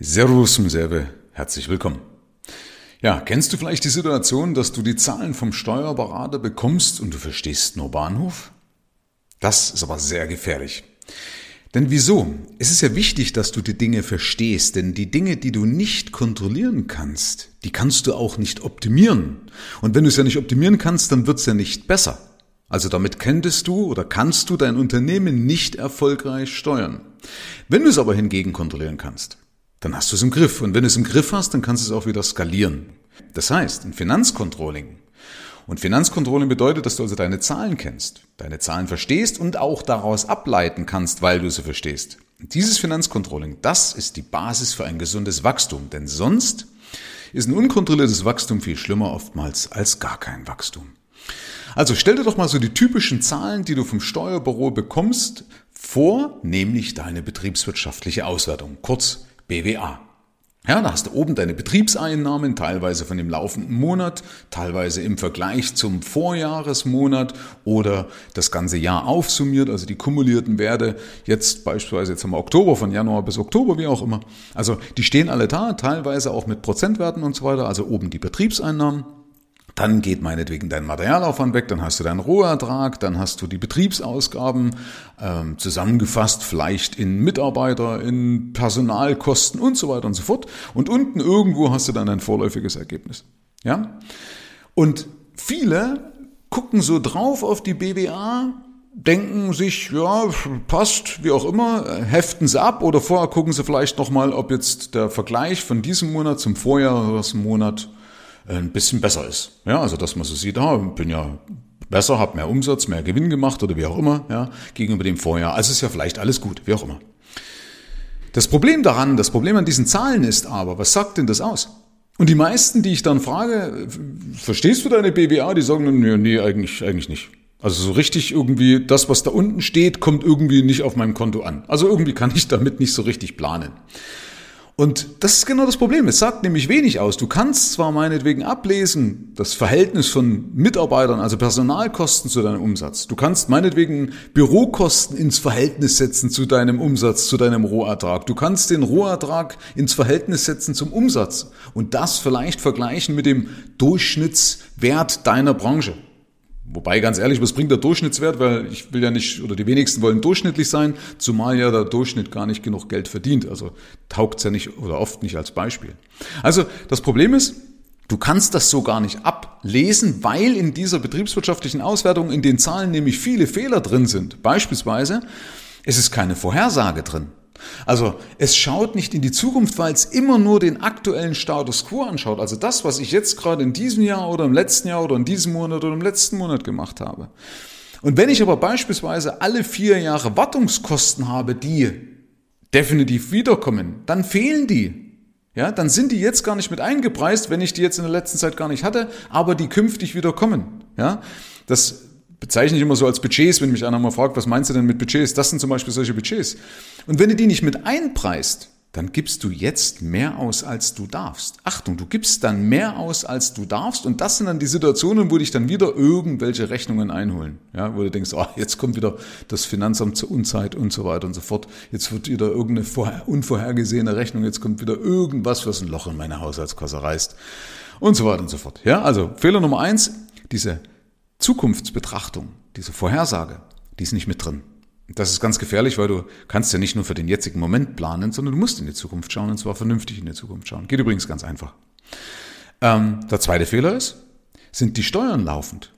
Servus, Serve, herzlich willkommen. Ja, kennst du vielleicht die Situation, dass du die Zahlen vom Steuerberater bekommst und du verstehst nur Bahnhof? Das ist aber sehr gefährlich. Denn wieso? Es ist ja wichtig, dass du die Dinge verstehst, denn die Dinge, die du nicht kontrollieren kannst, die kannst du auch nicht optimieren. Und wenn du es ja nicht optimieren kannst, dann wird es ja nicht besser. Also damit könntest du oder kannst du dein Unternehmen nicht erfolgreich steuern. Wenn du es aber hingegen kontrollieren kannst, dann hast du es im Griff. Und wenn du es im Griff hast, dann kannst du es auch wieder skalieren. Das heißt, ein Finanzcontrolling. Und Finanzcontrolling bedeutet, dass du also deine Zahlen kennst, deine Zahlen verstehst und auch daraus ableiten kannst, weil du sie verstehst. Dieses Finanzcontrolling, das ist die Basis für ein gesundes Wachstum. Denn sonst ist ein unkontrolliertes Wachstum viel schlimmer oftmals als gar kein Wachstum. Also stell dir doch mal so die typischen Zahlen, die du vom Steuerbüro bekommst, vor, nämlich deine betriebswirtschaftliche Auswertung, kurz BWA. Ja, da hast du oben deine Betriebseinnahmen, teilweise von dem laufenden Monat, teilweise im Vergleich zum Vorjahresmonat oder das ganze Jahr aufsummiert, also die kumulierten Werte, jetzt beispielsweise, jetzt haben wir Oktober, von Januar bis Oktober, wie auch immer. Also die stehen alle da, teilweise auch mit Prozentwerten und so weiter, also oben die Betriebseinnahmen. Dann geht meinetwegen dein Materialaufwand weg, dann hast du deinen Rohertrag, dann hast du die Betriebsausgaben ähm, zusammengefasst, vielleicht in Mitarbeiter, in Personalkosten und so weiter und so fort. Und unten irgendwo hast du dann ein vorläufiges Ergebnis. Ja? Und viele gucken so drauf auf die BWA, denken sich, ja, passt, wie auch immer, heften sie ab oder vorher gucken sie vielleicht nochmal, ob jetzt der Vergleich von diesem Monat zum Vorjahresmonat ein bisschen besser ist. Ja, also dass man so sieht, ah, bin ja besser, habe mehr Umsatz, mehr Gewinn gemacht oder wie auch immer, ja, gegenüber dem Vorjahr. Also ist ja vielleicht alles gut, wie auch immer. Das Problem daran, das Problem an diesen Zahlen ist aber, was sagt denn das aus? Und die meisten, die ich dann frage, verstehst du deine BWA? Die sagen, nee, nee, eigentlich, eigentlich nicht. Also so richtig irgendwie, das, was da unten steht, kommt irgendwie nicht auf meinem Konto an. Also irgendwie kann ich damit nicht so richtig planen. Und das ist genau das Problem. Es sagt nämlich wenig aus. Du kannst zwar meinetwegen ablesen, das Verhältnis von Mitarbeitern, also Personalkosten zu deinem Umsatz. Du kannst meinetwegen Bürokosten ins Verhältnis setzen zu deinem Umsatz, zu deinem Rohertrag. Du kannst den Rohertrag ins Verhältnis setzen zum Umsatz und das vielleicht vergleichen mit dem Durchschnittswert deiner Branche. Wobei, ganz ehrlich, was bringt der Durchschnittswert? Weil ich will ja nicht, oder die wenigsten wollen durchschnittlich sein, zumal ja der Durchschnitt gar nicht genug Geld verdient. Also taugt's ja nicht oder oft nicht als Beispiel. Also das Problem ist, du kannst das so gar nicht ablesen, weil in dieser betriebswirtschaftlichen Auswertung in den Zahlen nämlich viele Fehler drin sind. Beispielsweise, es ist keine Vorhersage drin. Also es schaut nicht in die Zukunft, weil es immer nur den aktuellen Status quo anschaut. Also das, was ich jetzt gerade in diesem Jahr oder im letzten Jahr oder in diesem Monat oder im letzten Monat gemacht habe. Und wenn ich aber beispielsweise alle vier Jahre Wartungskosten habe, die definitiv wiederkommen, dann fehlen die. Ja, dann sind die jetzt gar nicht mit eingepreist, wenn ich die jetzt in der letzten Zeit gar nicht hatte, aber die künftig wieder kommen. Ja, das bezeichne ich immer so als Budgets, wenn mich einer mal fragt, was meinst du denn mit Budgets? Das sind zum Beispiel solche Budgets. Und wenn du die nicht mit einpreist, dann gibst du jetzt mehr aus, als du darfst. Achtung, du gibst dann mehr aus, als du darfst. Und das sind dann die Situationen, wo dich dann wieder irgendwelche Rechnungen einholen. Ja, wo du denkst, oh, jetzt kommt wieder das Finanzamt zur Unzeit und so weiter und so fort. Jetzt wird wieder irgendeine unvorhergesehene Rechnung. Jetzt kommt wieder irgendwas, was ein Loch in meine Haushaltskasse reißt. Und so weiter und so fort. Ja, also Fehler Nummer eins, diese Zukunftsbetrachtung, diese Vorhersage, die ist nicht mit drin. Das ist ganz gefährlich, weil du kannst ja nicht nur für den jetzigen Moment planen, sondern du musst in die Zukunft schauen und zwar vernünftig in die Zukunft schauen. Geht übrigens ganz einfach. Ähm, der zweite Fehler ist, sind die Steuern laufend?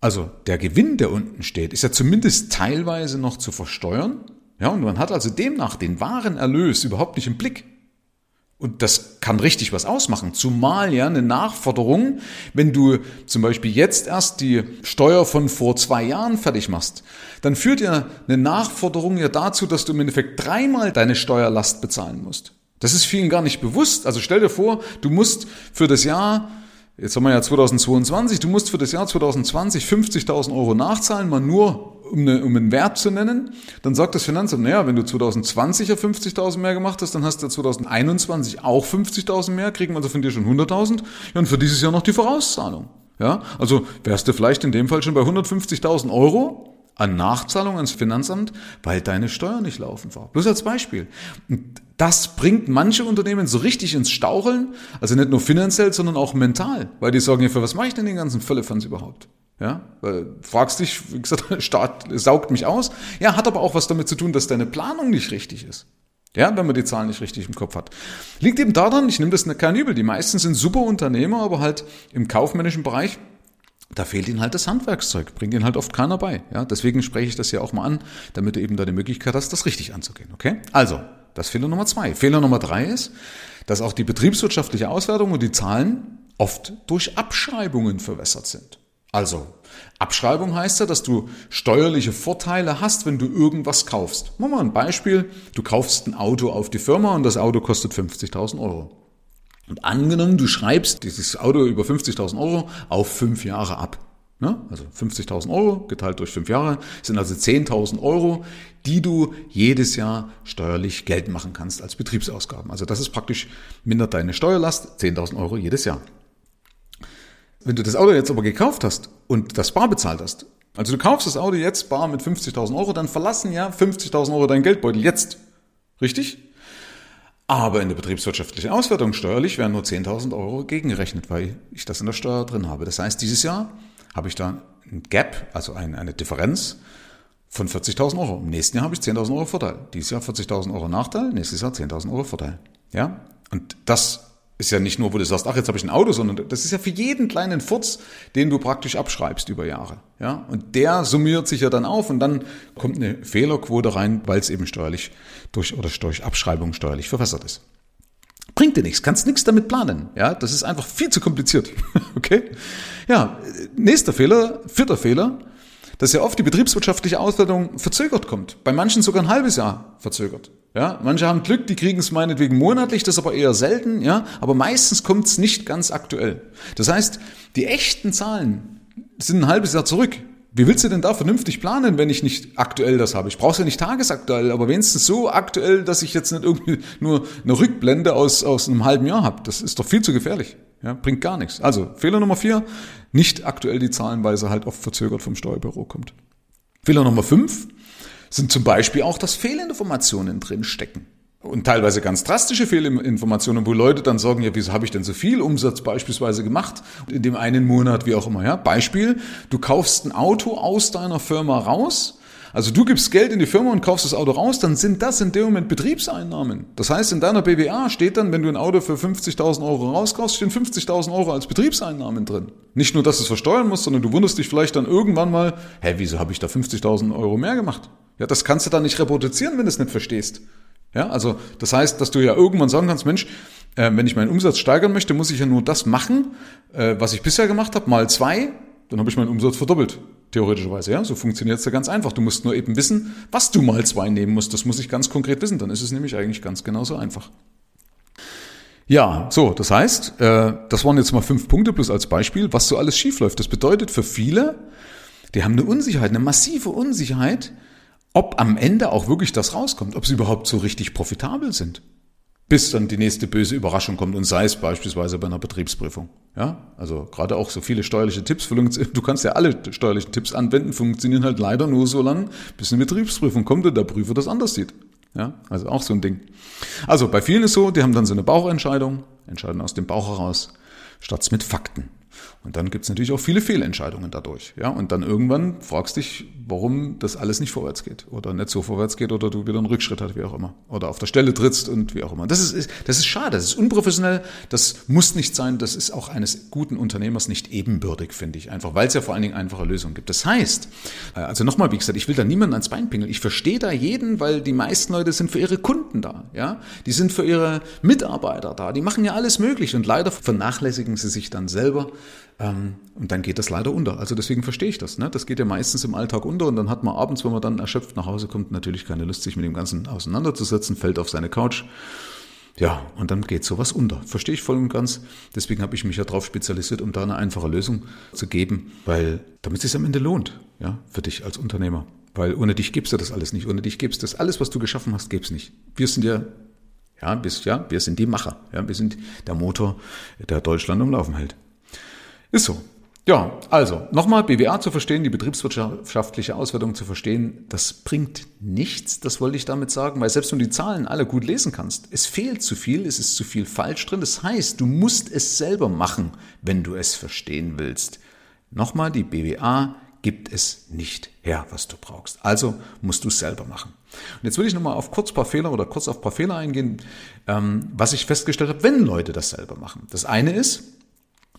Also der Gewinn, der unten steht, ist ja zumindest teilweise noch zu versteuern. Ja, und man hat also demnach den wahren Erlös überhaupt nicht im Blick. Und das kann richtig was ausmachen. Zumal ja eine Nachforderung, wenn du zum Beispiel jetzt erst die Steuer von vor zwei Jahren fertig machst, dann führt ja eine Nachforderung ja dazu, dass du im Endeffekt dreimal deine Steuerlast bezahlen musst. Das ist vielen gar nicht bewusst. Also stell dir vor, du musst für das Jahr Jetzt haben wir ja 2022, du musst für das Jahr 2020 50.000 Euro nachzahlen, mal nur um, eine, um einen Wert zu nennen. Dann sagt das Finanzamt, naja, wenn du 2020 ja 50.000 mehr gemacht hast, dann hast du 2021 auch 50.000 mehr, kriegen wir also von dir schon 100.000. Ja, und für dieses Jahr noch die Vorauszahlung. Ja, also wärst du vielleicht in dem Fall schon bei 150.000 Euro, an Nachzahlung ans Finanzamt, weil deine Steuer nicht laufen war. Bloß als Beispiel. Das bringt manche Unternehmen so richtig ins Staucheln, also nicht nur finanziell, sondern auch mental, weil die sagen, ja, für was mache ich denn den ganzen Völlefanz überhaupt? Ja, weil fragst dich, wie gesagt, der Staat saugt mich aus. Ja, hat aber auch was damit zu tun, dass deine Planung nicht richtig ist. Ja, wenn man die Zahlen nicht richtig im Kopf hat. Liegt eben daran, ich nehme das kein Übel, die meisten sind super Unternehmer, aber halt im kaufmännischen Bereich, da fehlt ihnen halt das Handwerkszeug, bringt ihnen halt oft keiner bei. Ja, deswegen spreche ich das ja auch mal an, damit du eben da die Möglichkeit hast, das richtig anzugehen. Okay? Also, das Fehler Nummer zwei. Fehler Nummer drei ist, dass auch die betriebswirtschaftliche Auswertung und die Zahlen oft durch Abschreibungen verwässert sind. Also, Abschreibung heißt ja, dass du steuerliche Vorteile hast, wenn du irgendwas kaufst. Machen wir mal ein Beispiel. Du kaufst ein Auto auf die Firma und das Auto kostet 50.000 Euro. Und angenommen, du schreibst dieses Auto über 50.000 Euro auf fünf Jahre ab. Ne? Also 50.000 Euro geteilt durch fünf Jahre sind also 10.000 Euro, die du jedes Jahr steuerlich geltend machen kannst als Betriebsausgaben. Also das ist praktisch mindert deine Steuerlast 10.000 Euro jedes Jahr. Wenn du das Auto jetzt aber gekauft hast und das bar bezahlt hast, also du kaufst das Auto jetzt bar mit 50.000 Euro, dann verlassen ja 50.000 Euro dein Geldbeutel jetzt. Richtig? Aber in der betriebswirtschaftlichen Auswertung steuerlich werden nur 10.000 Euro gegengerechnet, weil ich das in der Steuer drin habe. Das heißt, dieses Jahr habe ich da ein Gap, also eine Differenz von 40.000 Euro. Im nächsten Jahr habe ich 10.000 Euro Vorteil. Dieses Jahr 40.000 Euro Nachteil, nächstes Jahr 10.000 Euro Vorteil. Ja? Und das ist ja nicht nur, wo du sagst, ach, jetzt habe ich ein Auto, sondern das ist ja für jeden kleinen Furz, den du praktisch abschreibst über Jahre. Ja? Und der summiert sich ja dann auf und dann kommt eine Fehlerquote rein, weil es eben steuerlich durch oder durch Abschreibung steuerlich verwässert ist. Bringt dir nichts, kannst nichts damit planen. Ja, das ist einfach viel zu kompliziert. okay? Ja, nächster Fehler, vierter Fehler, dass ja oft die betriebswirtschaftliche Auswertung verzögert kommt. Bei manchen sogar ein halbes Jahr verzögert. Ja, manche haben Glück, die kriegen es meinetwegen monatlich, das ist aber eher selten, ja, aber meistens kommt es nicht ganz aktuell. Das heißt, die echten Zahlen sind ein halbes Jahr zurück. Wie willst du denn da vernünftig planen, wenn ich nicht aktuell das habe? Ich brauche ja nicht tagesaktuell, aber wenigstens so aktuell, dass ich jetzt nicht irgendwie nur eine Rückblende aus, aus einem halben Jahr habe. Das ist doch viel zu gefährlich. Ja, bringt gar nichts. Also Fehler Nummer vier, nicht aktuell die Zahlenweise halt oft verzögert vom Steuerbüro kommt. Fehler Nummer fünf sind zum Beispiel auch, dass Fehlinformationen drin stecken. Und teilweise ganz drastische Fehlinformationen, wo Leute dann sagen, ja, wieso habe ich denn so viel Umsatz beispielsweise gemacht in dem einen Monat, wie auch immer. Ja? Beispiel, du kaufst ein Auto aus deiner Firma raus, also du gibst Geld in die Firma und kaufst das Auto raus, dann sind das in dem Moment Betriebseinnahmen. Das heißt, in deiner BWA steht dann, wenn du ein Auto für 50.000 Euro rauskaufst, stehen 50.000 Euro als Betriebseinnahmen drin. Nicht nur, dass du es versteuern musst, sondern du wunderst dich vielleicht dann irgendwann mal, hä, wieso habe ich da 50.000 Euro mehr gemacht? Ja, das kannst du dann nicht reproduzieren, wenn du es nicht verstehst. Ja, also das heißt, dass du ja irgendwann sagen kannst, Mensch, äh, wenn ich meinen Umsatz steigern möchte, muss ich ja nur das machen, äh, was ich bisher gemacht habe, mal zwei, dann habe ich meinen Umsatz verdoppelt. Theoretischerweise, ja. So funktioniert es ja ganz einfach. Du musst nur eben wissen, was du mal zwei nehmen musst. Das muss ich ganz konkret wissen. Dann ist es nämlich eigentlich ganz genauso einfach. Ja, so, das heißt, äh, das waren jetzt mal fünf Punkte plus als Beispiel, was so alles schiefläuft. Das bedeutet für viele, die haben eine Unsicherheit, eine massive Unsicherheit, ob am Ende auch wirklich das rauskommt, ob sie überhaupt so richtig profitabel sind. Bis dann die nächste böse Überraschung kommt und sei es beispielsweise bei einer Betriebsprüfung. Ja, also gerade auch so viele steuerliche Tipps. Du kannst ja alle steuerlichen Tipps anwenden, funktionieren halt leider nur so lange, bis eine Betriebsprüfung kommt und der Prüfer das anders sieht. Ja, also auch so ein Ding. Also bei vielen ist so, die haben dann so eine Bauchentscheidung, entscheiden aus dem Bauch heraus, statt mit Fakten. Und dann gibt es natürlich auch viele Fehlentscheidungen dadurch. Ja? Und dann irgendwann fragst dich, warum das alles nicht vorwärts geht oder nicht so vorwärts geht oder du wieder einen Rückschritt hast, wie auch immer. Oder auf der Stelle trittst und wie auch immer. Das ist, das ist schade, das ist unprofessionell, das muss nicht sein, das ist auch eines guten Unternehmers nicht ebenbürtig, finde ich. Einfach, weil es ja vor allen Dingen einfache Lösungen gibt. Das heißt, äh, also nochmal, wie gesagt, ich will da niemanden ans Bein pingeln. Ich verstehe da jeden, weil die meisten Leute sind für ihre Kunden da. Ja? Die sind für ihre Mitarbeiter da. Die machen ja alles möglich und leider vernachlässigen sie sich dann selber und dann geht das leider unter. Also deswegen verstehe ich das. Ne? Das geht ja meistens im Alltag unter und dann hat man abends, wenn man dann erschöpft nach Hause kommt, natürlich keine Lust, sich mit dem Ganzen auseinanderzusetzen, fällt auf seine Couch. Ja, und dann geht sowas unter. Verstehe ich voll und ganz. Deswegen habe ich mich ja darauf spezialisiert, um da eine einfache Lösung zu geben, weil damit es sich am Ende lohnt, ja, für dich als Unternehmer. Weil ohne dich gibst du das alles nicht. Ohne dich gibst das alles, was du geschaffen hast, gibt's nicht. Wir sind ja, ja, bis, ja, wir sind die Macher. Ja, wir sind der Motor, der Deutschland am Laufen hält. Ist so. Ja, also nochmal BWA zu verstehen, die betriebswirtschaftliche Auswertung zu verstehen, das bringt nichts, das wollte ich damit sagen, weil selbst wenn du die Zahlen alle gut lesen kannst, es fehlt zu viel, es ist zu viel falsch drin. Das heißt, du musst es selber machen, wenn du es verstehen willst. Nochmal, die BWA gibt es nicht her, was du brauchst. Also musst du es selber machen. Und jetzt will ich nochmal auf kurz paar Fehler oder kurz auf paar Fehler eingehen, ähm, was ich festgestellt habe, wenn Leute das selber machen. Das eine ist,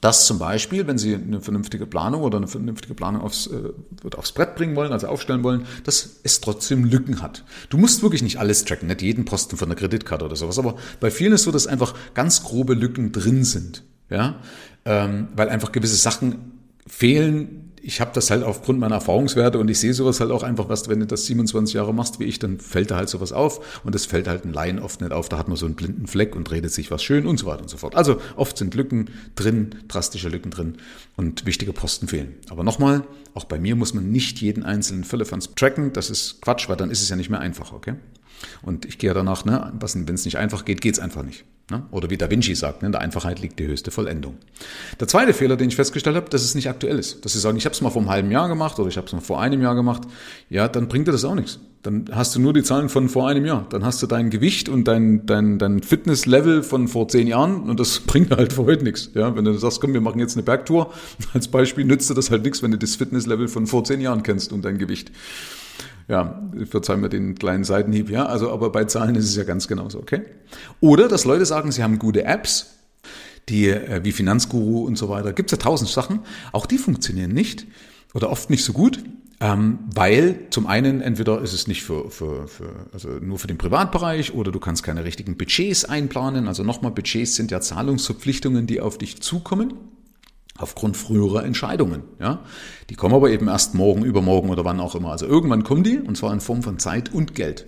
dass zum Beispiel, wenn Sie eine vernünftige Planung oder eine vernünftige Planung aufs, äh, aufs Brett bringen wollen, also aufstellen wollen, dass es trotzdem Lücken hat. Du musst wirklich nicht alles tracken, nicht jeden Posten von der Kreditkarte oder sowas, aber bei vielen ist so, dass einfach ganz grobe Lücken drin sind, ja, ähm, weil einfach gewisse Sachen fehlen, ich habe das halt aufgrund meiner Erfahrungswerte und ich sehe sowas halt auch einfach, was, wenn du das 27 Jahre machst wie ich, dann fällt da halt sowas auf und das fällt halt ein Laien oft nicht auf. Da hat man so einen blinden Fleck und redet sich was schön und so weiter und so fort. Also oft sind Lücken drin, drastische Lücken drin und wichtige Posten fehlen. Aber nochmal, auch bei mir muss man nicht jeden einzelnen Firlefanz tracken. Das ist Quatsch, weil dann ist es ja nicht mehr einfach, okay? Und ich gehe danach, ne, wenn es nicht einfach geht, geht es einfach nicht. Ne? Oder wie Da Vinci sagt, ne, in der Einfachheit liegt die höchste Vollendung. Der zweite Fehler, den ich festgestellt habe, dass es nicht aktuell ist. Dass sie sagen, ich habe es mal vor einem halben Jahr gemacht oder ich habe es mal vor einem Jahr gemacht. Ja, dann bringt dir das auch nichts. Dann hast du nur die Zahlen von vor einem Jahr. Dann hast du dein Gewicht und dein, dein, dein Fitnesslevel von vor zehn Jahren und das bringt halt für heute nichts. Ja, wenn du sagst, komm, wir machen jetzt eine Bergtour, als Beispiel nützt dir das halt nichts, wenn du das Fitnesslevel von vor zehn Jahren kennst und dein Gewicht. Ja, verzeih mir den kleinen Seitenhieb, ja. Also, aber bei Zahlen ist es ja ganz genauso, okay? Oder, dass Leute sagen, sie haben gute Apps, die, äh, wie Finanzguru und so weiter. Gibt es ja tausend Sachen. Auch die funktionieren nicht oder oft nicht so gut. Ähm, weil zum einen entweder ist es nicht für, für, für, also nur für den Privatbereich oder du kannst keine richtigen Budgets einplanen. Also nochmal, Budgets sind ja Zahlungsverpflichtungen, die auf dich zukommen aufgrund früherer Entscheidungen. Ja? Die kommen aber eben erst morgen, übermorgen oder wann auch immer. Also irgendwann kommen die und zwar in Form von Zeit und Geld.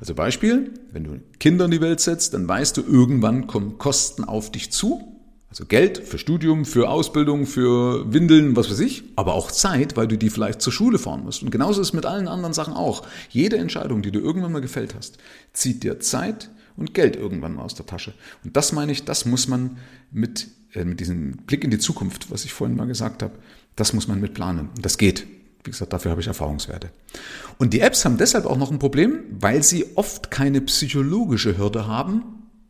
Also Beispiel, wenn du Kinder in die Welt setzt, dann weißt du, irgendwann kommen Kosten auf dich zu. Also Geld für Studium, für Ausbildung, für Windeln, was weiß ich, aber auch Zeit, weil du die vielleicht zur Schule fahren musst. Und genauso ist es mit allen anderen Sachen auch. Jede Entscheidung, die du irgendwann mal gefällt hast, zieht dir Zeit und Geld irgendwann mal aus der Tasche. Und das meine ich, das muss man mit mit diesem Blick in die Zukunft, was ich vorhin mal gesagt habe, das muss man mit planen. Das geht. Wie gesagt, dafür habe ich Erfahrungswerte. Und die Apps haben deshalb auch noch ein Problem, weil sie oft keine psychologische Hürde haben,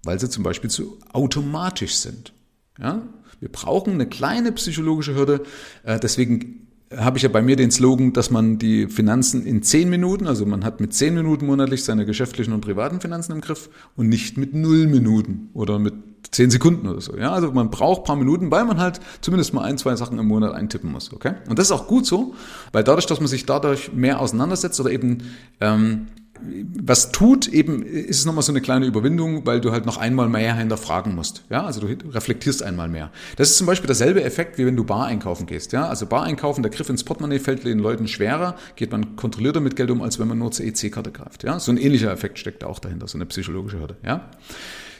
weil sie zum Beispiel zu automatisch sind. Ja? Wir brauchen eine kleine psychologische Hürde. Äh, deswegen habe ich ja bei mir den Slogan, dass man die Finanzen in zehn Minuten, also man hat mit zehn Minuten monatlich seine geschäftlichen und privaten Finanzen im Griff und nicht mit null Minuten oder mit zehn Sekunden oder so. Ja, also man braucht paar Minuten, weil man halt zumindest mal ein, zwei Sachen im Monat eintippen muss. Okay? Und das ist auch gut so, weil dadurch, dass man sich dadurch mehr auseinandersetzt oder eben ähm, was tut, eben ist es nochmal so eine kleine Überwindung, weil du halt noch einmal mehr hinterfragen musst. Ja, also du reflektierst einmal mehr. Das ist zum Beispiel derselbe Effekt, wie wenn du Bar einkaufen gehst. Ja, also Bar einkaufen, der Griff ins Portemonnaie fällt den Leuten schwerer, geht man kontrollierter mit Geld um, als wenn man nur zur EC-Karte greift. Ja, so ein ähnlicher Effekt steckt auch dahinter, so eine psychologische Hürde. Ja.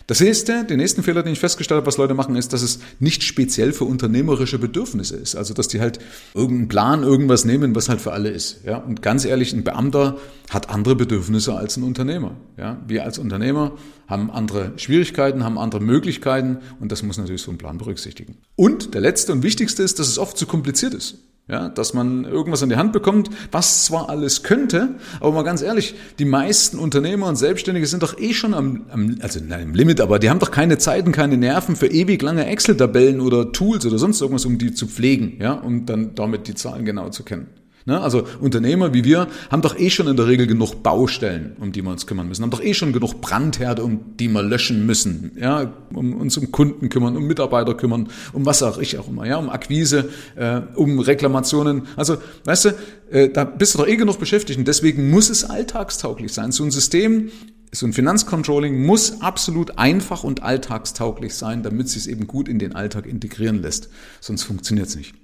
Das nächste, den nächsten Fehler, den ich festgestellt habe, was Leute machen, ist, dass es nicht speziell für unternehmerische Bedürfnisse ist. Also, dass die halt irgendeinen Plan, irgendwas nehmen, was halt für alle ist. Ja, und ganz ehrlich, ein Beamter hat andere Bedürfnisse als ein Unternehmer. Ja, wir als Unternehmer haben andere Schwierigkeiten, haben andere Möglichkeiten und das muss natürlich so ein Plan berücksichtigen. Und der letzte und wichtigste ist, dass es oft zu kompliziert ist. Ja, dass man irgendwas in die Hand bekommt, was zwar alles könnte, aber mal ganz ehrlich, die meisten Unternehmer und Selbstständige sind doch eh schon am, am also nein, im Limit, aber die haben doch keine Zeiten, keine Nerven für ewig lange Excel-Tabellen oder Tools oder sonst irgendwas, um die zu pflegen, ja, um dann damit die Zahlen genau zu kennen. Ne? Also Unternehmer wie wir haben doch eh schon in der Regel genug Baustellen, um die wir uns kümmern müssen, haben doch eh schon genug Brandherde, um die wir löschen müssen, ja, um uns um Kunden kümmern, um Mitarbeiter kümmern, um was auch ich auch immer, ja, um Akquise, äh, um Reklamationen. Also, weißt du, äh, da bist du doch eh genug beschäftigt und deswegen muss es alltagstauglich sein. So ein System, so ein Finanzcontrolling muss absolut einfach und alltagstauglich sein, damit es eben gut in den Alltag integrieren lässt. Sonst funktioniert es nicht.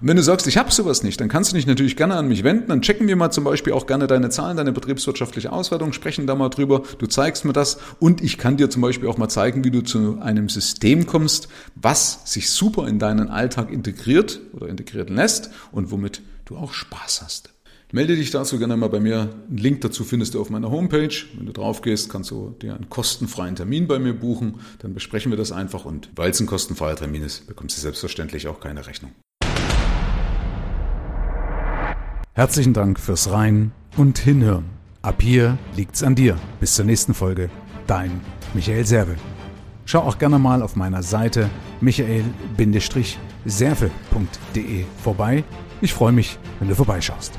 Und wenn du sagst, ich habe sowas nicht, dann kannst du dich natürlich gerne an mich wenden. Dann checken wir mal zum Beispiel auch gerne deine Zahlen, deine betriebswirtschaftliche Auswertung, sprechen da mal drüber. Du zeigst mir das und ich kann dir zum Beispiel auch mal zeigen, wie du zu einem System kommst, was sich super in deinen Alltag integriert oder integrieren lässt und womit du auch Spaß hast. Melde dich dazu gerne mal bei mir. Einen Link dazu findest du auf meiner Homepage. Wenn du drauf gehst, kannst du dir einen kostenfreien Termin bei mir buchen. Dann besprechen wir das einfach und weil es ein kostenfreier Termin ist, bekommst du selbstverständlich auch keine Rechnung. Herzlichen Dank fürs Rein und Hinhören. Ab hier liegt's an dir. Bis zur nächsten Folge. Dein Michael Serve. Schau auch gerne mal auf meiner Seite michael-serve.de vorbei. Ich freue mich, wenn du vorbeischaust.